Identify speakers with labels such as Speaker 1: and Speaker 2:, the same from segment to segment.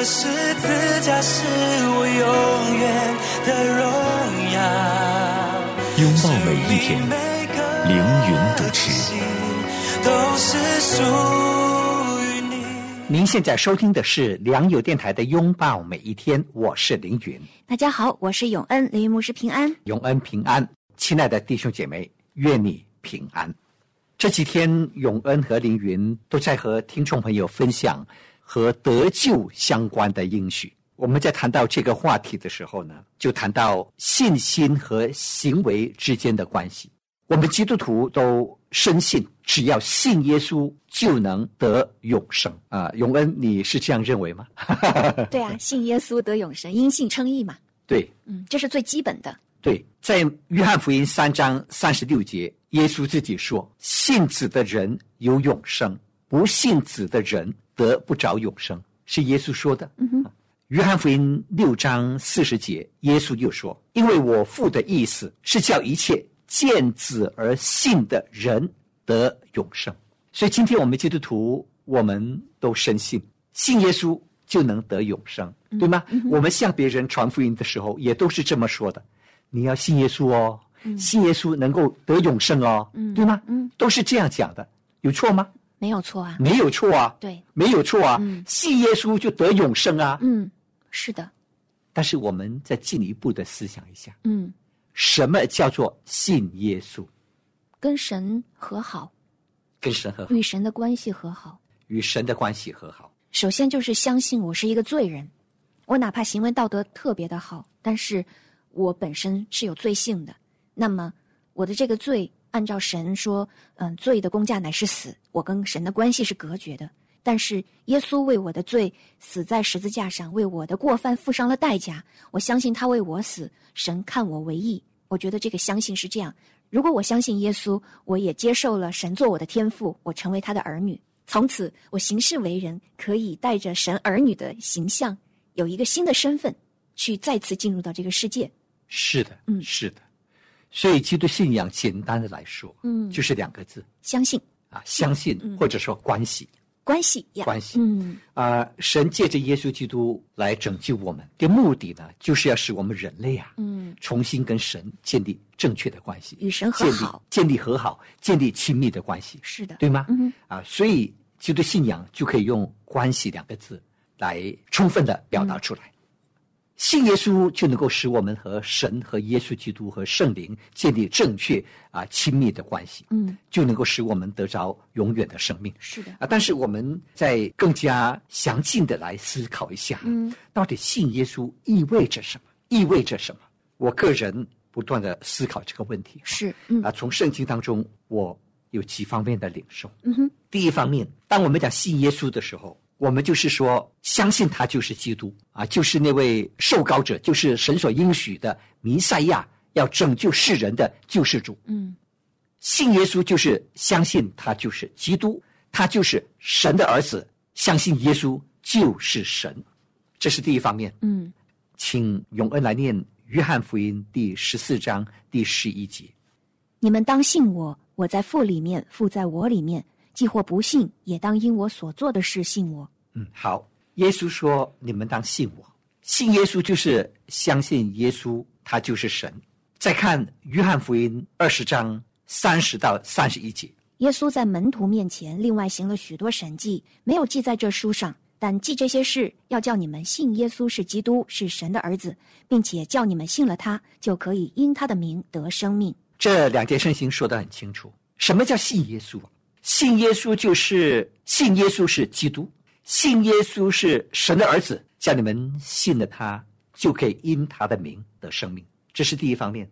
Speaker 1: 的十字架是我永远的荣耀。
Speaker 2: 拥抱每一天，凌云主持。
Speaker 1: 都是属于你。
Speaker 3: 您现在收听的是良友电台的《拥抱每一天》，我是凌云，
Speaker 4: 大家好，我是永恩，凌云牧师平安。
Speaker 3: 永恩平安，亲爱的弟兄姐妹，愿你平安。这几天，永恩和凌云都在和听众朋友分享和得救相关的应许。我们在谈到这个话题的时候呢，就谈到信心和行为之间的关系。我们基督徒都深信，只要信耶稣就能得永生啊！永恩，你是这样认为吗？
Speaker 4: 对啊，信耶稣得永生，因信称义嘛。
Speaker 3: 对，
Speaker 4: 嗯，这是最基本的。
Speaker 3: 对，在约翰福音三章三十六节，耶稣自己说：“信子的人有永生，不信子的人得不着永生。”是耶稣说的。
Speaker 4: 嗯哼。
Speaker 3: 约翰福音六章四十节，耶稣又说：“因为我父的意思是叫一切。”见子而信的人得永生，所以今天我们基督徒，我们都深信，信耶稣就能得永生，对吗？我们向别人传福音的时候，也都是这么说的：你要信耶稣哦，信耶稣能够得永生哦，对吗？嗯，都是这样讲的，有错吗？
Speaker 4: 没有错啊，
Speaker 3: 没有错啊，
Speaker 4: 对，
Speaker 3: 没有错啊，信耶稣就得永生啊，
Speaker 4: 嗯，是的。
Speaker 3: 但是我们再进一步的思想一下，
Speaker 4: 嗯。
Speaker 3: 什么叫做信耶稣？
Speaker 4: 跟神和好，
Speaker 3: 跟神和好，
Speaker 4: 与神的关系和好，
Speaker 3: 与神的关系和好。
Speaker 4: 首先就是相信我是一个罪人，我哪怕行为道德特别的好，但是我本身是有罪性的。那么我的这个罪，按照神说，嗯，罪的工价乃是死，我跟神的关系是隔绝的。但是耶稣为我的罪死在十字架上，为我的过犯付上了代价。我相信他为我死，神看我为义。我觉得这个相信是这样：如果我相信耶稣，我也接受了神做我的天父，我成为他的儿女。从此，我行事为人可以带着神儿女的形象，有一个新的身份，去再次进入到这个世界。
Speaker 3: 是的，
Speaker 4: 嗯，
Speaker 3: 是的。所以，基督信仰简单的来说，
Speaker 4: 嗯，
Speaker 3: 就是两个字：
Speaker 4: 相信。
Speaker 3: 啊，相信或者说关系。
Speaker 4: 关系，
Speaker 3: 关系，
Speaker 4: 嗯。
Speaker 3: 啊，神借着耶稣基督来拯救我们的目的呢，就是要使我们人类啊，
Speaker 4: 嗯，
Speaker 3: 重新跟神建立正确的关系，
Speaker 4: 与神和好，
Speaker 3: 建立和好，建立亲密的关系，
Speaker 4: 是的，
Speaker 3: 对吗？
Speaker 4: 嗯
Speaker 3: 啊，所以基督信仰就可以用“关系”两个字来充分的表达出来。信耶稣就能够使我们和神、和耶稣基督、和圣灵建立正确啊亲密的关系，
Speaker 4: 嗯，
Speaker 3: 就能够使我们得着永远的生命。
Speaker 4: 是的
Speaker 3: 啊，但是我们在更加详尽的来思考一下，
Speaker 4: 嗯，
Speaker 3: 到底信耶稣意味着什么？意味着什么？我个人不断的思考这个问题，
Speaker 4: 是，嗯
Speaker 3: 啊，从圣经当中我有几方面的领受。
Speaker 4: 嗯哼，
Speaker 3: 第一方面，当我们讲信耶稣的时候。我们就是说，相信他就是基督啊，就是那位受膏者，就是神所应许的弥赛亚，要拯救世人的救世主。
Speaker 4: 嗯，
Speaker 3: 信耶稣就是相信他就是基督，他就是神的儿子，相信耶稣就是神，这是第一方面。
Speaker 4: 嗯，
Speaker 3: 请永恩来念约翰福音第十四章第十一节：
Speaker 4: 你们当信我，我在父里面，父在我里面。既或不信，也当因我所做的事信我。
Speaker 3: 嗯，好。耶稣说：“你们当信我，信耶稣就是相信耶稣，他就是神。”再看约翰福音二十章三十到三十一节，
Speaker 4: 耶稣在门徒面前另外行了许多神迹，没有记在这书上，但记这些事，要叫你们信耶稣是基督，是神的儿子，并且叫你们信了他，就可以因他的名得生命。
Speaker 3: 这两件事情说得很清楚。什么叫信耶稣？信耶稣就是信耶稣是基督，信耶稣是神的儿子，叫你们信了他，就可以因他的名得生命。这是第一方面。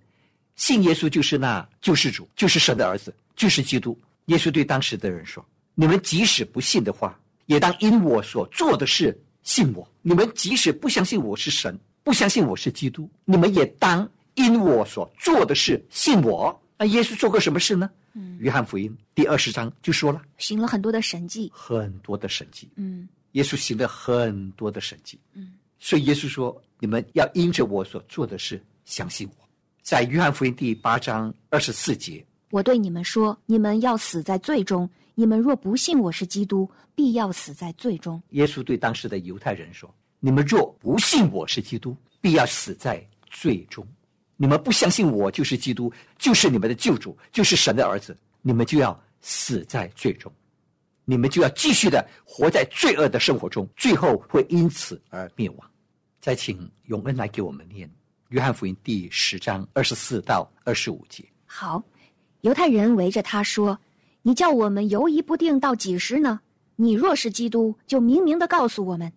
Speaker 3: 信耶稣就是那救世主，就是神的儿子，就是基督。耶稣对当时的人说：“你们即使不信的话，也当因我所做的事信我。你们即使不相信我是神，不相信我是基督，你们也当因我所做的事信我。那耶稣做过什么事呢？嗯约翰福音第二十章就说了
Speaker 4: 行了很多的神迹。
Speaker 3: 很多的神迹。
Speaker 4: 嗯
Speaker 3: 耶稣行了很多的神迹，
Speaker 4: 嗯，
Speaker 3: 所以耶稣说：“你们要因着我所做的事相信我。”在约翰福音第八章二十四节，
Speaker 4: 我对你们说，你们要死在罪中。你们若不信我是基督，必要死在罪中。
Speaker 3: 耶稣对当时的犹太人说：“你们若不信我是基督，必要死在罪中。你们不相信我就是基督，就是你们的救主，就是神的儿子，你们就要死在罪中。你们就要继续的活在罪恶的生活中，最后会因此而灭亡。”再请永恩来给我们念约翰福音第十章二十四到二十五节。
Speaker 4: 好，犹太人围着他说：“你叫我们犹疑不定到几时呢？你若是基督，就明明的告诉我们。”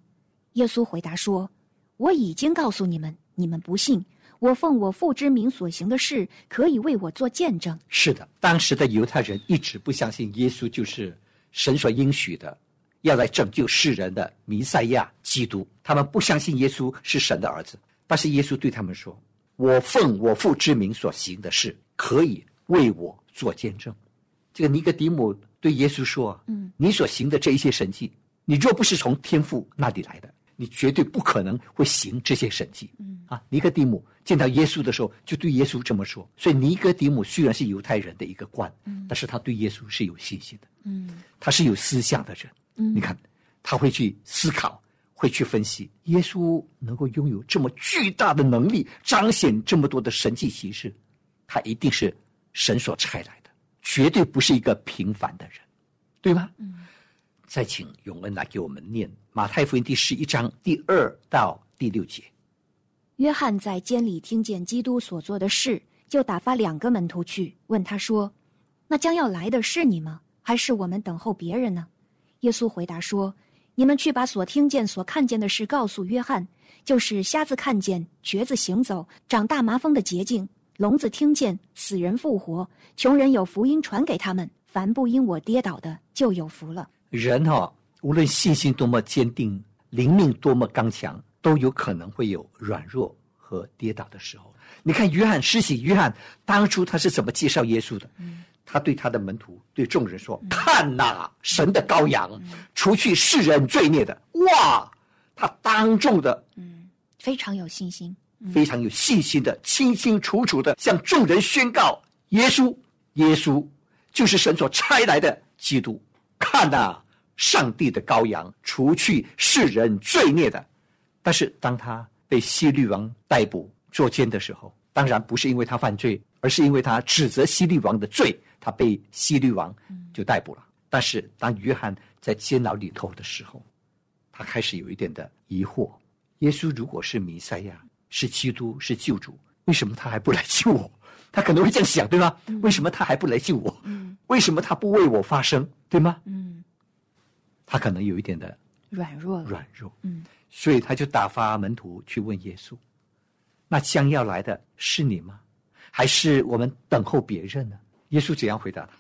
Speaker 4: 耶稣回答说：“我已经告诉你们，你们不信。我奉我父之名所行的事，可以为我做见证。
Speaker 3: 是的，当时的犹太人一直不相信耶稣就是神所应许的，要来拯救世人的弥赛亚基督。他们不相信耶稣是神的儿子，但是耶稣对他们说：“我奉我父之名所行的事，可以为我做见证。”这个尼格迪姆对耶稣说：“
Speaker 4: 嗯，
Speaker 3: 你所行的这一些神迹，你若不是从天父那里来的，你绝对不可能会行这些神迹。”
Speaker 4: 嗯
Speaker 3: 啊，尼哥底母见到耶稣的时候，就对耶稣这么说。所以尼哥底母虽然是犹太人的一个官，但是他对耶稣是有信心的，
Speaker 4: 嗯
Speaker 3: 他是有思想的人。
Speaker 4: 嗯
Speaker 3: 你看，他会去思考，会去分析。耶稣能够拥有这么巨大的能力，彰显这么多的神迹奇事，他一定是神所差来的，绝对不是一个平凡的人，对吗？
Speaker 4: 嗯。
Speaker 3: 再请永恩来给我们念马太福音第十一章第二到第六节。
Speaker 4: 约翰在监里听见基督所做的事，就打发两个门徒去，问他说：“那将要来的是你吗？还是我们等候别人呢？”耶稣回答说：“你们去把所听见、所看见的事告诉约翰，就是瞎子看见、瘸子行走、长大麻风的捷径，聋子听见、死人复活，穷人有福音传给他们。凡不因我跌倒的，就有福了。
Speaker 3: 人哈、无论信心多么坚定，灵命多么刚强，都有可能会有软弱和跌倒的时候。你看约翰施洗约翰当初他是怎么介绍耶稣的？他对他的门徒、对众人说：“看呐，神的羔羊，除去世人罪孽的。”哇！他当众的、
Speaker 4: 嗯，非常有信心。
Speaker 3: 非常有信心的、清清楚楚的向众人宣告：耶稣，耶稣就是神所差来的基督。看呐、上帝的羔羊，除去世人罪孽的。但是当他被希律王逮捕捉奸的时候，当然不是因为他犯罪，而是因为他指责希律王的罪，他被希律王就逮捕了。但是当约翰在监牢里头的时候，他开始有一点的疑惑：耶稣如果是弥赛亚，是基督，是救主，为什么他还不来救我？他可能会这样想，对吗？为什么他还不来救我？
Speaker 4: 嗯
Speaker 3: 为什么他不为我发声，对吗？
Speaker 4: 嗯，
Speaker 3: 他可能有一点的
Speaker 4: 软弱了。
Speaker 3: 软弱，
Speaker 4: 嗯
Speaker 3: 所以他就打发门徒去问耶稣：“那将要来的是你吗？还是我们等候别人呢？”耶稣怎样回答他？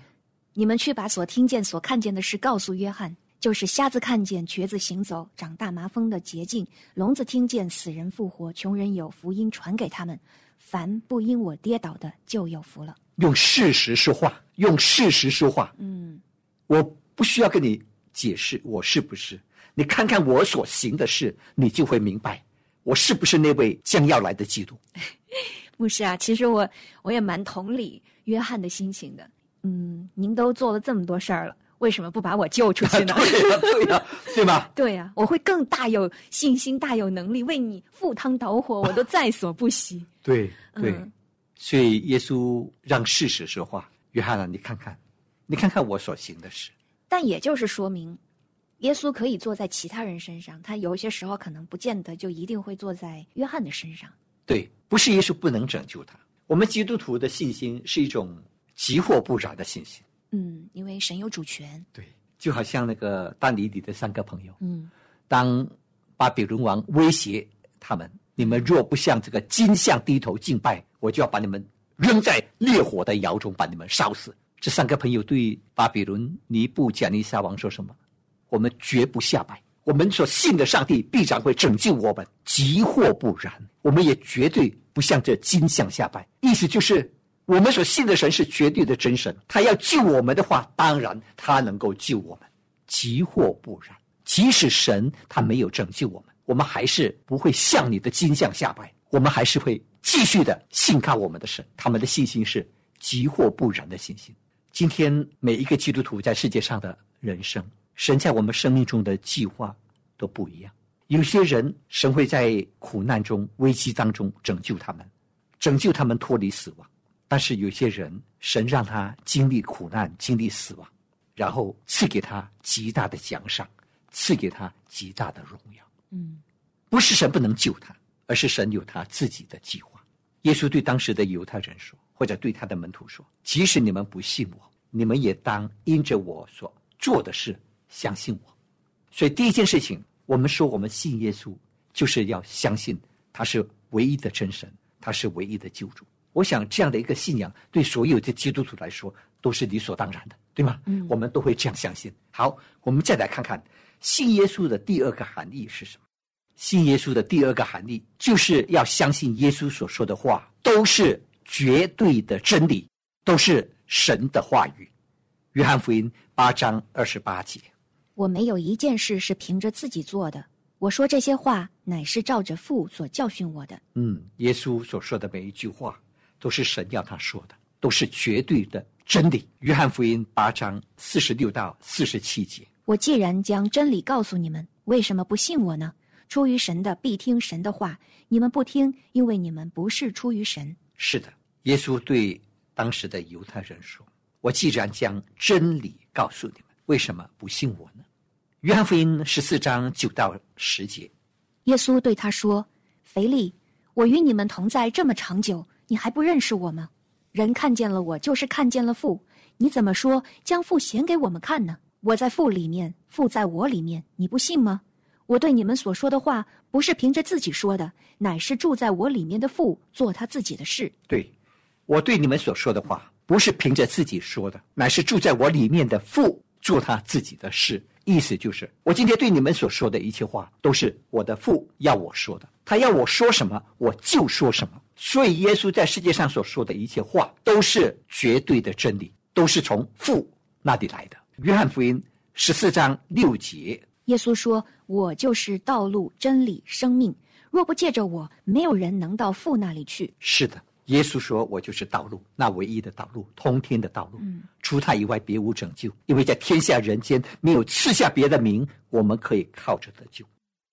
Speaker 4: 你们去把所听见、所看见的事告诉约翰，就是瞎子看见、瘸子行走、长大麻风的捷径，聋子听见、死人复活、穷人有福音传给他们。凡不因我跌倒的，就有福了。
Speaker 3: 用事实说话，用事实说话。
Speaker 4: 嗯
Speaker 3: 我不需要跟你解释我是不是，你看看我所行的事，你就会明白我是不是那位将要来的基督。
Speaker 4: 牧师啊，其实我我也蛮同理约翰的心情的。嗯，您都做了这么多事儿了，为什么不把我救出去呢？
Speaker 3: 对呀、对呀、对吧？
Speaker 4: 对呀、我会更大有信心、大有能力为你赴汤蹈火，我都在所不惜。
Speaker 3: 对对，
Speaker 4: 嗯
Speaker 3: 所以耶稣让事实说话。约翰啊，你看看，你看看我所行的事。
Speaker 4: 但也就是说明，耶稣可以坐在其他人身上，他有些时候可能不见得就一定会坐在约翰的身上。
Speaker 3: 对，不是耶稣不能拯救他。我们基督徒的信心是一种急火不燃的信心。
Speaker 4: 嗯，因为神有主权。
Speaker 3: 对，就好像那个但尼里的三个朋友，
Speaker 4: 嗯
Speaker 3: 当巴比伦王威胁他们：“你们若不向这个金像低头敬拜，我就要把你们扔在烈火的窑中，把你们烧死。”这三个朋友对巴比伦尼布贾尼撒王说什么？我们绝不下拜，我们所信的上帝必然会拯救我们，即或不然，我们也绝对不向这金像下拜。意思就是，我们所信的神是绝对的真神，他要救我们的话，当然他能够救我们，即或不然，即使神他没有拯救我们，我们还是不会向你的金像下拜，我们还是会继续的信靠我们的神。他们的信心是即或不然的信心。今天每一个基督徒在世界上的人生，神在我们生命中的计划都不一样。有些人，神会在苦难中、危机当中拯救他们，拯救他们脱离死亡；但是有些人，神让他经历苦难、经历死亡，然后赐给他极大的奖赏，赐给他极大的荣耀。
Speaker 4: 嗯
Speaker 3: 不是神不能救他，而是神有他自己的计划。耶稣对当时的犹太人说，或者对他的门徒说：“即使你们不信我，你们也当因着我所做的事相信我。”所以第一件事情，我们说我们信耶稣，就是要相信他是唯一的真神，他是唯一的救主。我想这样的一个信仰，对所有的基督徒来说都是理所当然的，对吗？
Speaker 4: 嗯
Speaker 3: 我们都会这样相信。好，我们再来看看信耶稣的第二个含义是什么。信耶稣的第二个含义，就是要相信耶稣所说的话都是绝对的真理，都是神的话语。约翰福音八章二十八节。
Speaker 4: 我没有一件事是凭着自己做的。我说这些话，乃是照着父所教训我的。
Speaker 3: 嗯，耶稣所说的每一句话，都是神要他说的，都是绝对的真理。约翰福音八章四十六到四十七节。
Speaker 4: 我既然将真理告诉你们，为什么不信我呢？出于神的必听神的话，你们不听，因为你们不是出于神。
Speaker 3: 是的，耶稣对当时的犹太人说：“我既然将真理告诉你们，为什么不信我呢？”约翰福音十四章九到十节。
Speaker 4: 耶稣对他说：“腓力，我与你们同在这么长久，你还不认识我吗？人看见了我，就是看见了父。你怎么说将父显给我们看呢？我在父里面，父在我里面，你不信吗？我对你们所说的话，不是凭着自己说的，乃是住在我里面的父做他自己的事。
Speaker 3: 对，我对你们所说的话，不是凭着自己说的，乃是住在我里面的父做他自己的事。意思就是，我今天对你们所说的一切话，都是我的父要我说的，他要我说什么，我就说什么。所以，耶稣在世界上所说的一切话，都是绝对的真理，都是从父那里来的。约翰福音十四章六节，
Speaker 4: 耶稣说：“我就是道路、真理、生命。若不借着我，没有人能到父那里去。
Speaker 3: 是的，耶稣说：“我就是道路，那唯一的道路，通天的道路。
Speaker 4: 嗯
Speaker 3: 除他以外，别无拯救。因为在天下人间没有赐下别的名，我们可以靠着得救。”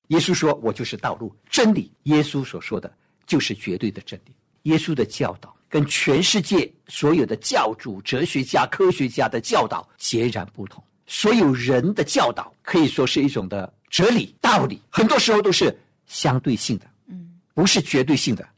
Speaker 3: 耶稣说：“我就是道路、真理。”耶稣所说的就是绝对的真理。耶稣的教导跟全世界所有的教主、哲学家、科学家的教导截然不同。所有人的教导可以说是一种的哲理、道理，很多时候都是相对性的。
Speaker 4: 嗯
Speaker 3: 不是绝对性的。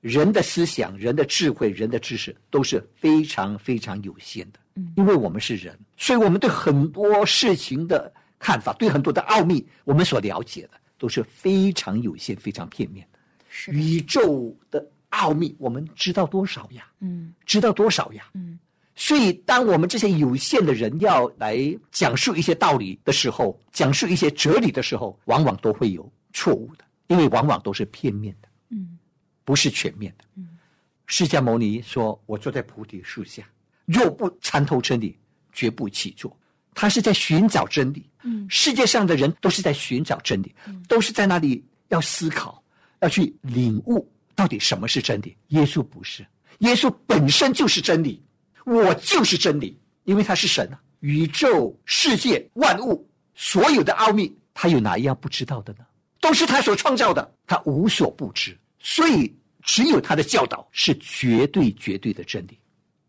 Speaker 3: 人的思想、人的智慧、人的知识都是非常非常有限的。
Speaker 4: 嗯
Speaker 3: 因为我们是人，所以我们对很多事情的看法，对很多的奥秘，我们所了解的都是非常有限、非常片面的。
Speaker 4: 是的，
Speaker 3: 宇宙的奥秘，我们知道多少呀？
Speaker 4: 嗯
Speaker 3: 知道多少呀？
Speaker 4: 嗯
Speaker 3: 所以，当我们这些有限的人要来讲述一些道理的时候，讲述一些哲理的时候，往往都会有错误的，因为往往都是片面的。
Speaker 4: 嗯
Speaker 3: 不是全面的。
Speaker 4: 嗯
Speaker 3: 释迦牟尼说：“我坐在菩提树下，若不参透真理，绝不起坐。”他是在寻找真理。
Speaker 4: 嗯
Speaker 3: 世界上的人都是在寻找真理，都是在那里要思考，要去领悟到底什么是真理。耶稣不是，耶稣本身就是真理，我就是真理，因为他是神啊！宇宙、世界、万物所有的奥秘，他有哪一样不知道的呢？都是他所创造的，他无所不知。所以，只有他的教导是绝对、绝对的真理。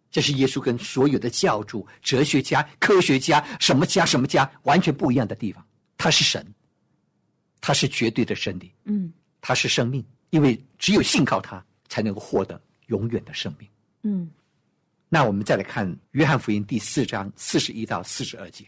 Speaker 3: 这是耶稣跟所有的教主、哲学家、科学家、什么家、什么家完全不一样的地方。他是神，他是绝对的真理，
Speaker 4: 嗯
Speaker 3: 他是生命，因为只有信靠他，才能够获得永远的生命。
Speaker 4: 嗯，
Speaker 3: 那我们再来看约翰福音第四章四十一到四十二节。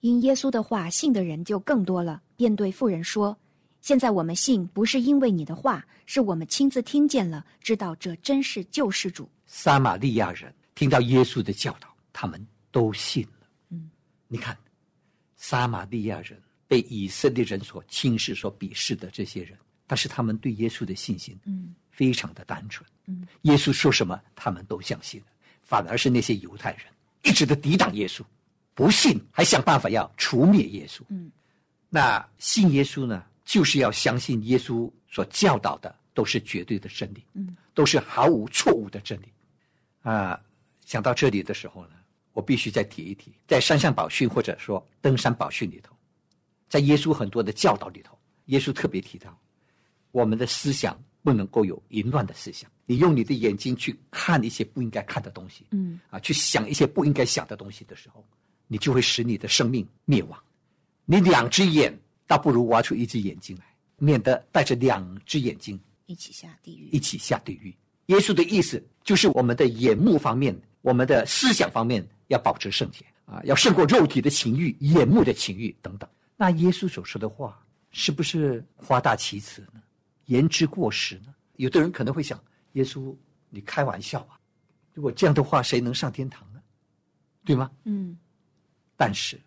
Speaker 4: 因耶稣的话信的人就更多了，便对妇人说：“现在我们信，不是因为你的话，是我们亲自听见了，知道这真是救世主。
Speaker 3: 撒玛利亚人听到耶稣的教导，他们都信了。
Speaker 4: 嗯，
Speaker 3: 你看，撒玛利亚人被以色列人所轻视、所鄙视的这些人，但是他们对耶稣的信心，
Speaker 4: 嗯，
Speaker 3: 非常的单纯，
Speaker 4: 嗯，
Speaker 3: 耶稣说什么，他们都相信，反而是那些犹太人一直的抵挡耶稣，不信，还想办法要除灭耶稣，
Speaker 4: 嗯，
Speaker 3: 那信耶稣呢，就是要相信耶稣所教导的都是绝对的真理，
Speaker 4: 嗯，
Speaker 3: 都是毫无错误的真理，啊，想到这里的时候呢，我必须再提一提，在山上宝训或者说登山宝训里头。在耶稣很多的教导里头，耶稣特别提到，我们的思想不能够有淫乱的思想。你用你的眼睛去看一些不应该看的东西，
Speaker 4: 嗯
Speaker 3: 啊，去想一些不应该想的东西的时候，你就会使你的生命灭亡。你两只眼倒不如挖出一只眼睛来，免得带着两只眼睛
Speaker 4: 一起下地狱
Speaker 3: 一。起下地狱。耶稣的意思就是我们的眼目方面，我们的思想方面要保持圣洁啊，要胜过肉体的情欲、眼目的情欲等等。那耶稣所说的话是不是夸大其词呢？言之过实呢？有的人可能会想，耶稣你开玩笑吧！如果这样的话，谁能上天堂呢？对吗？
Speaker 4: 嗯
Speaker 3: 但是，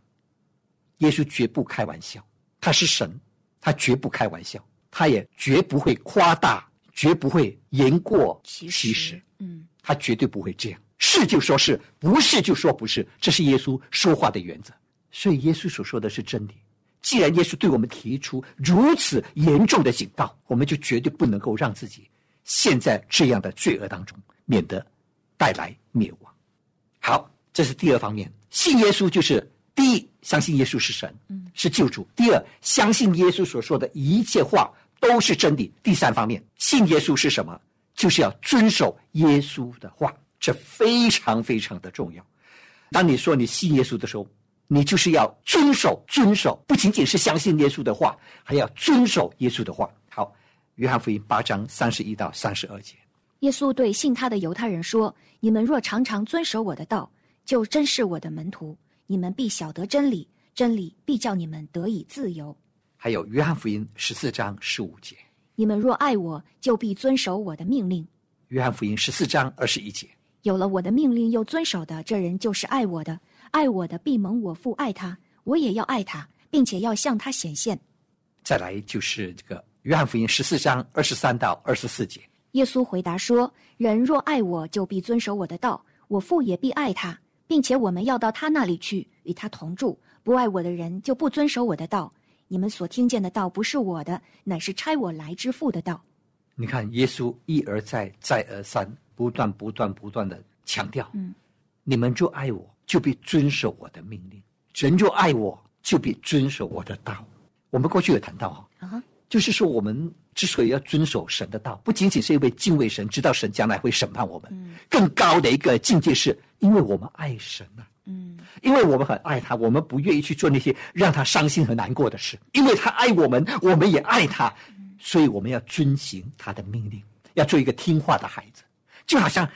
Speaker 3: 耶稣绝不开玩笑，他是神，他绝不开玩笑，他也绝不会夸大，绝不会言过
Speaker 4: 其实，嗯
Speaker 3: 他绝对不会这样，是就说是，不是就说不是，这是耶稣说话的原则。所以耶稣所说的是真理。既然耶稣对我们提出如此严重的警告，我们就绝对不能够让自己陷在这样的罪恶当中，免得带来灭亡。好，这是第二方面，信耶稣就是第一，相信耶稣是神，
Speaker 4: 嗯，
Speaker 3: 是救主；第二，相信耶稣所说的一切话都是真理；第三方面，信耶稣是什么？就是要遵守耶稣的话，这非常非常的重要。当你说你信耶稣的时候，你就是要遵守，遵守，不仅仅是相信耶稣的话，还要遵守耶稣的话。好，约翰福音八章三十一到三十二节。
Speaker 4: 耶稣对信他的犹太人说：“你们若常常遵守我的道，就真是我的门徒。你们必晓得真理，真理必叫你们得以自由。
Speaker 3: 还有约翰福音十四章十五节，
Speaker 4: 你们若爱我，就必遵守我的命令。
Speaker 3: 约翰福音十四章二十一节，
Speaker 4: 有了我的命令又遵守的，这人就是爱我的。爱我的必蒙我父爱他，我也要爱他，并且要向他显现。”
Speaker 3: 再来就是这个约翰福音十四章二十三到二十四节。
Speaker 4: 耶稣回答说：“人若爱我，就必遵守我的道，我父也必爱他，并且我们要到他那里去，与他同住。不爱我的人，就不遵守我的道。你们所听见的道不是我的，乃是差我来之父的道。
Speaker 3: 你看，耶稣一而再、再而三，不断、不断、不断的强调：
Speaker 4: 嗯，
Speaker 3: 你们就爱我，就必遵守我的命令；人若爱我，就必遵守我的道。我们过去有谈到哈，
Speaker 4: 啊，
Speaker 3: 就是说我们之所以要遵守神的道，不仅仅是因为敬畏神，知道神将来会审判我们，
Speaker 4: 嗯
Speaker 3: 更高的一个境界是因为我们爱神啊。
Speaker 4: 嗯
Speaker 3: 因为我们很爱他，我们不愿意去做那些让他伤心和难过的事。因为他爱我们，我们也爱他，所以我们要遵行他的命令，要做一个听话的孩子。就好像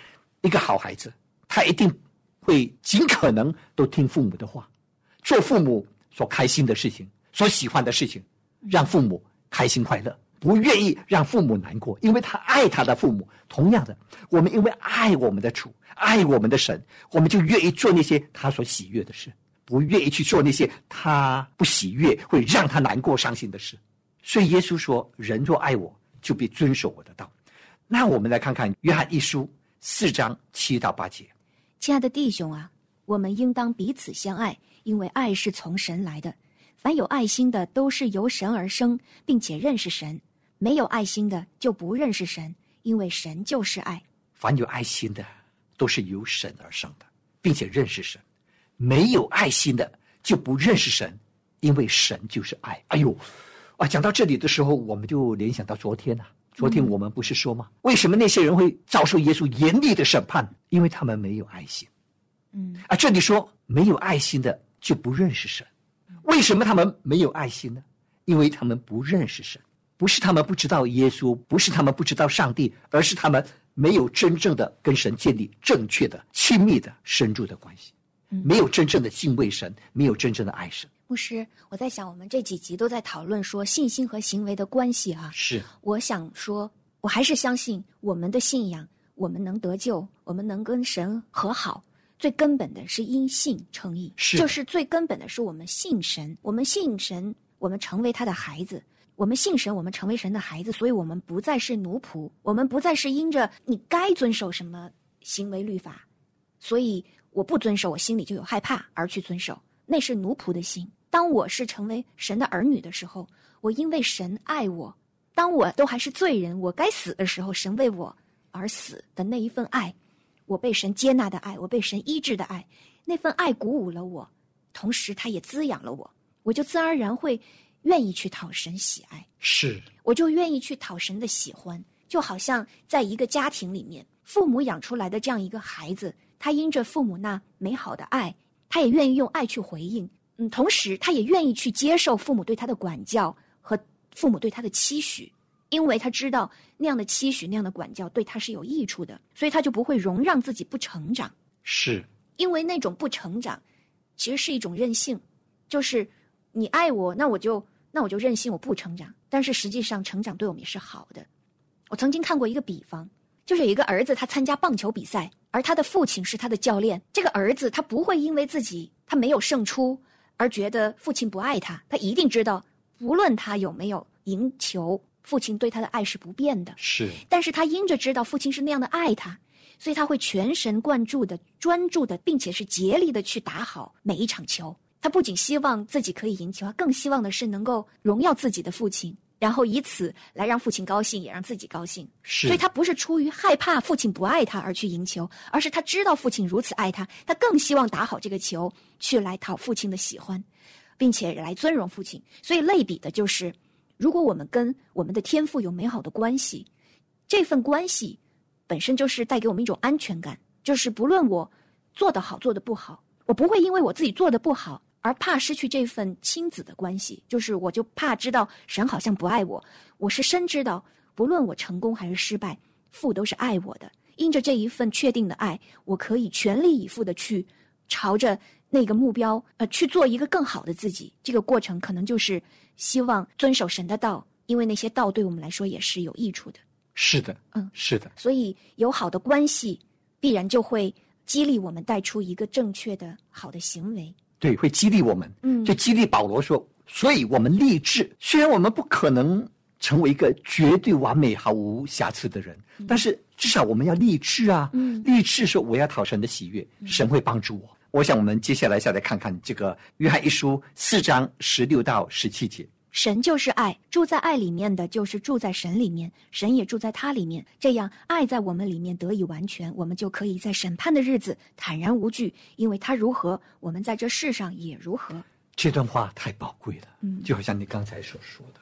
Speaker 3: 一个好孩子，他一定会尽可能都听父母的话，做父母所开心的事情，所喜欢的事情，让父母开心快乐。不愿意让父母难过，因为他爱他的父母。同样的，我们因为爱我们的主，爱我们的神，我们就愿意做那些他所喜悦的事，不愿意去做那些他不喜悦、会让他难过、伤心的事。所以耶稣说：“人若爱我，就必遵守我的道。”那我们来看看约翰一书四章七到八节。
Speaker 4: 亲爱的弟兄啊，我们应当彼此相爱，因为爱是从神来的。凡有爱心的，都是由神而生，并且认识神；没有爱心的，就不认识神，因为神就是爱。
Speaker 3: 凡有爱心的，都是由神而生的，并且认识神；没有爱心的，就不认识神，因为神就是爱。哎呦，啊，讲到这里的时候，我们就联想到昨天呐、昨天我们不是说吗？为什么那些人会遭受耶稣严厉的审判？因为他们没有爱心。
Speaker 4: 嗯
Speaker 3: 啊，这里说没有爱心的就不认识神。为什么他们没有爱心呢？因为他们不认识神，不是他们不知道耶稣，不是他们不知道上帝，而是他们没有真正的跟神建立正确的、亲密的、深入的关系，没有真正的敬畏神，没有真正的爱神。
Speaker 4: 牧师，我在想，我们这几集都在讨论说信心和行为的关系啊。
Speaker 3: 是
Speaker 4: 我想说，我还是相信我们的信仰，我们能得救，我们能跟神和好。最根本的是因信称义，
Speaker 3: 是
Speaker 4: 就是最根本的是我们信神，我们信神，我们成为他的孩子，我们信神，我们成为神的孩子，所以我们不再是奴仆，我们不再是因着你该遵守什么行为律法，所以我不遵守，我心里就有害怕而去遵守，那是奴仆的心。当我是成为神的儿女的时候，我因为神爱我，当我都还是罪人，我该死的时候，神为我而死的那一份爱，我被神接纳的爱，我被神医治的爱，那份爱鼓舞了我，同时它也滋养了我。我就自然而然会愿意去讨神喜爱，
Speaker 3: 是
Speaker 4: 我就愿意去讨神的喜欢，就好像在一个家庭里面，父母养出来的这样一个孩子，他因着父母那美好的爱，他也愿意用爱去回应，嗯，同时他也愿意去接受父母对他的管教和父母对他的期许，因为他知道那样的期许、那样的管教对他是有益处的，所以他就不会容让自己不成长，
Speaker 3: 是，
Speaker 4: 因为那种不成长，其实是一种任性，就是。你爱我，那我就那我就任性，我不成长。但是实际上，成长对我们也是好的。我曾经看过一个比方，就是有一个儿子，他参加棒球比赛，而他的父亲是他的教练。这个儿子他不会因为自己他没有胜出而觉得父亲不爱他，他一定知道，无论他有没有赢球，父亲对他的爱是不变的。
Speaker 3: 是，
Speaker 4: 但是他因着知道父亲是那样的爱他，所以他会全神贯注的、专注的，并且是竭力的去打好每一场球。他不仅希望自己可以赢球，他更希望的是能够荣耀自己的父亲，然后以此来让父亲高兴，也让自己高兴。
Speaker 3: 是，
Speaker 4: 所以他不是出于害怕父亲不爱他而去赢球，而是他知道父亲如此爱他，他更希望打好这个球，去来讨父亲的喜欢，并且来尊荣父亲。所以类比的就是，如果我们跟我们的天赋有美好的关系，这份关系本身就是带给我们一种安全感，就是不论我做得好做得不好，我不会因为我自己做的不好。而怕失去这份亲子的关系，就是我就怕知道神好像不爱我。我是深知道，不论我成功还是失败，父都是爱我的。因着这一份确定的爱，我可以全力以赴的去朝着那个目标，呃，去做一个更好的自己。这个过程可能就是希望遵守神的道，因为那些道对我们来说也是有益处的。
Speaker 3: 是的，
Speaker 4: 嗯，
Speaker 3: 是的。
Speaker 4: 所以有好的关系，必然就会激励我们带出一个正确的好的行为。
Speaker 3: 对，会激励我们。
Speaker 4: 嗯，
Speaker 3: 就激励保罗说，所以我们立志，虽然我们不可能成为一个绝对完美、毫无瑕疵的人，但是至少我们要立志啊。
Speaker 4: 嗯，
Speaker 3: 立志说我要讨神的喜悦，神会帮助我。我想我们接下来再来看看这个约翰一书四章十六到十七节。
Speaker 4: 神就是爱，住在爱里面的就是住在神里面，神也住在他里面。这样，爱在我们里面得以完全，我们就可以在审判的日子坦然无惧，因为他如何，我们在这世上也如何。
Speaker 3: 这段话太宝贵了，
Speaker 4: 嗯，
Speaker 3: 就好像你刚才所说的，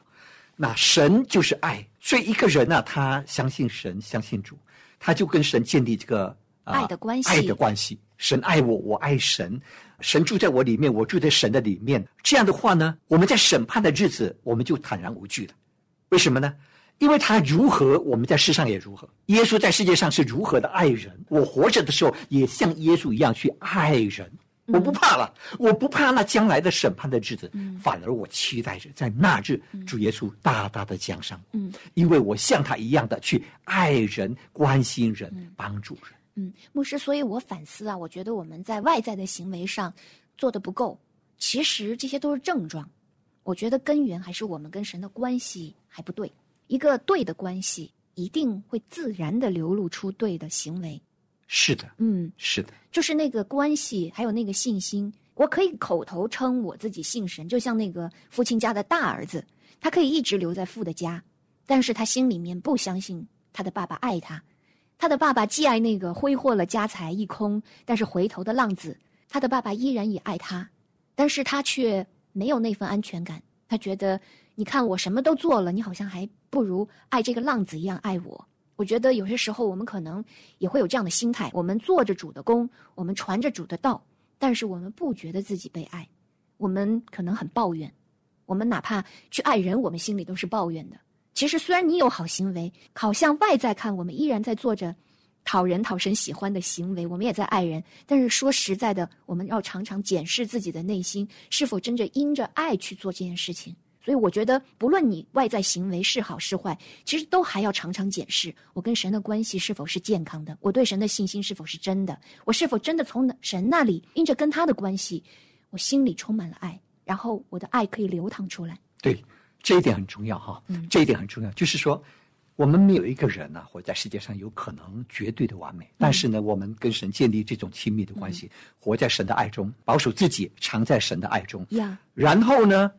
Speaker 3: 那神就是爱，所以一个人呢，他相信神，相信主，他就跟神建立这个、呃、
Speaker 4: 爱的关系
Speaker 3: 爱的关系。神爱我，我爱神，神住在我里面，我住在神的里面。这样的话呢，我们在审判的日子，我们就坦然无惧了。为什么呢？因为他如何，我们在世上也如何。耶稣在世界上是如何的爱人，我活着的时候也像耶稣一样去爱人。我不怕了，我不怕那将来的审判的日子，反而我期待着在那日主耶稣大大的降生。
Speaker 4: 嗯，
Speaker 3: 因为我像他一样的去爱人、关心人、帮助人。
Speaker 4: 嗯，牧师，所以我反思啊，我觉得我们在外在的行为上做的不够，其实这些都是症状。我觉得根源还是我们跟神的关系还不对。一个对的关系，一定会自然的流露出对的行为。
Speaker 3: 是的，
Speaker 4: 嗯，
Speaker 3: 是的，
Speaker 4: 就是那个关系，还有那个信心。我可以口头称我自己信神，就像那个父亲家的大儿子，他可以一直留在父的家，但是他心里面不相信他的爸爸爱他。他的爸爸既爱那个挥霍了家财一空，但是回头的浪子，他的爸爸依然也爱他，但是他却没有那份安全感。他觉得，你看我什么都做了，你好像还不如爱这个浪子一样爱我。我觉得有些时候我们可能也会有这样的心态：我们做着主的工，我们传着主的道，但是我们不觉得自己被爱，我们可能很抱怨，我们哪怕去爱人，我们心里都是抱怨的。其实，虽然你有好行为，好像外在看我们依然在做着讨人、讨神喜欢的行为，我们也在爱人。但是说实在的，我们要常常检视自己的内心，是否真正因着爱去做这件事情。所以，我觉得不论你外在行为是好是坏，其实都还要常常检视我跟神的关系是否是健康的，我对神的信心是否是真的，我是否真的从神那里因着跟他的关系，我心里充满了爱，然后我的爱可以流淌出来。
Speaker 3: 对，这一点很重要哈。
Speaker 4: 嗯
Speaker 3: 这一点很重要，就是说，我们没有一个人呢、活在世界上有可能绝对的完美。但是呢，我们跟神建立这种亲密的关系，活在神的爱中，保守自己，藏在神的爱中。
Speaker 4: 呀，
Speaker 3: 然后呢，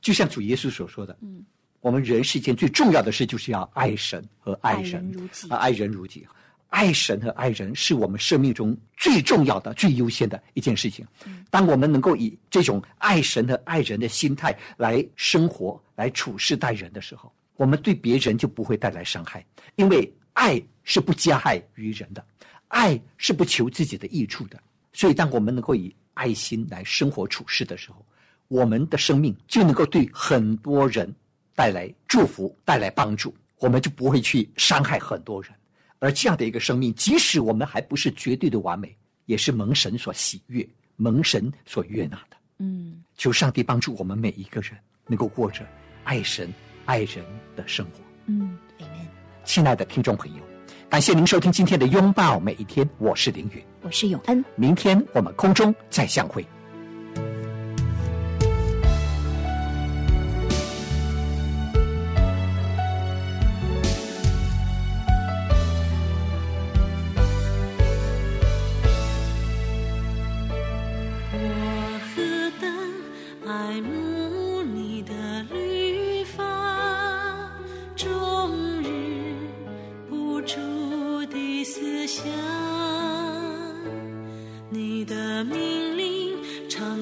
Speaker 3: 就像主耶稣所说的，
Speaker 4: 嗯，
Speaker 3: 我们人世间最重要的事就是要爱神和爱
Speaker 4: 爱
Speaker 3: 人，
Speaker 4: 人如己
Speaker 3: 啊，爱人如己。爱神和爱人是我们生命中最重要的、最优先的一件事情。当我们能够以这种爱神和爱人的心态来生活、来处事待人的时候，我们对别人就不会带来伤害，因为爱是不加害于人的，爱是不求自己的益处的。所以，当我们能够以爱心来生活处事的时候，我们的生命就能够对很多人带来祝福、带来帮助，我们就不会去伤害很多人。而这样的一个生命，即使我们还不是绝对的完美，也是蒙神所喜悦、蒙神所悦纳的。
Speaker 4: 嗯，
Speaker 3: 求上帝帮助我们每一个人能够过着爱神、爱人的生活。
Speaker 4: 嗯。
Speaker 3: 亲爱的听众朋友，感谢您收听今天的拥抱每一天，我是凌云。
Speaker 4: 我是永恩，
Speaker 3: 明天我们空中再相会。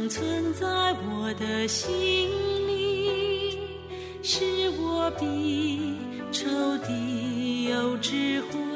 Speaker 5: 存在我的心里，使我比仇敌有智慧。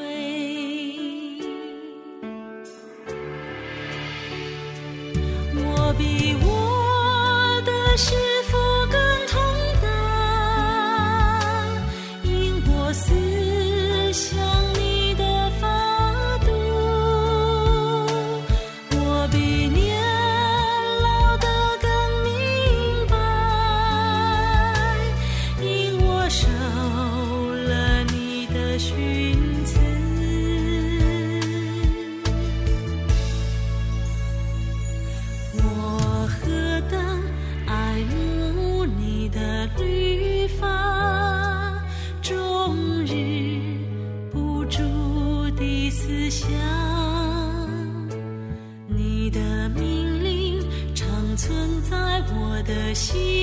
Speaker 5: 心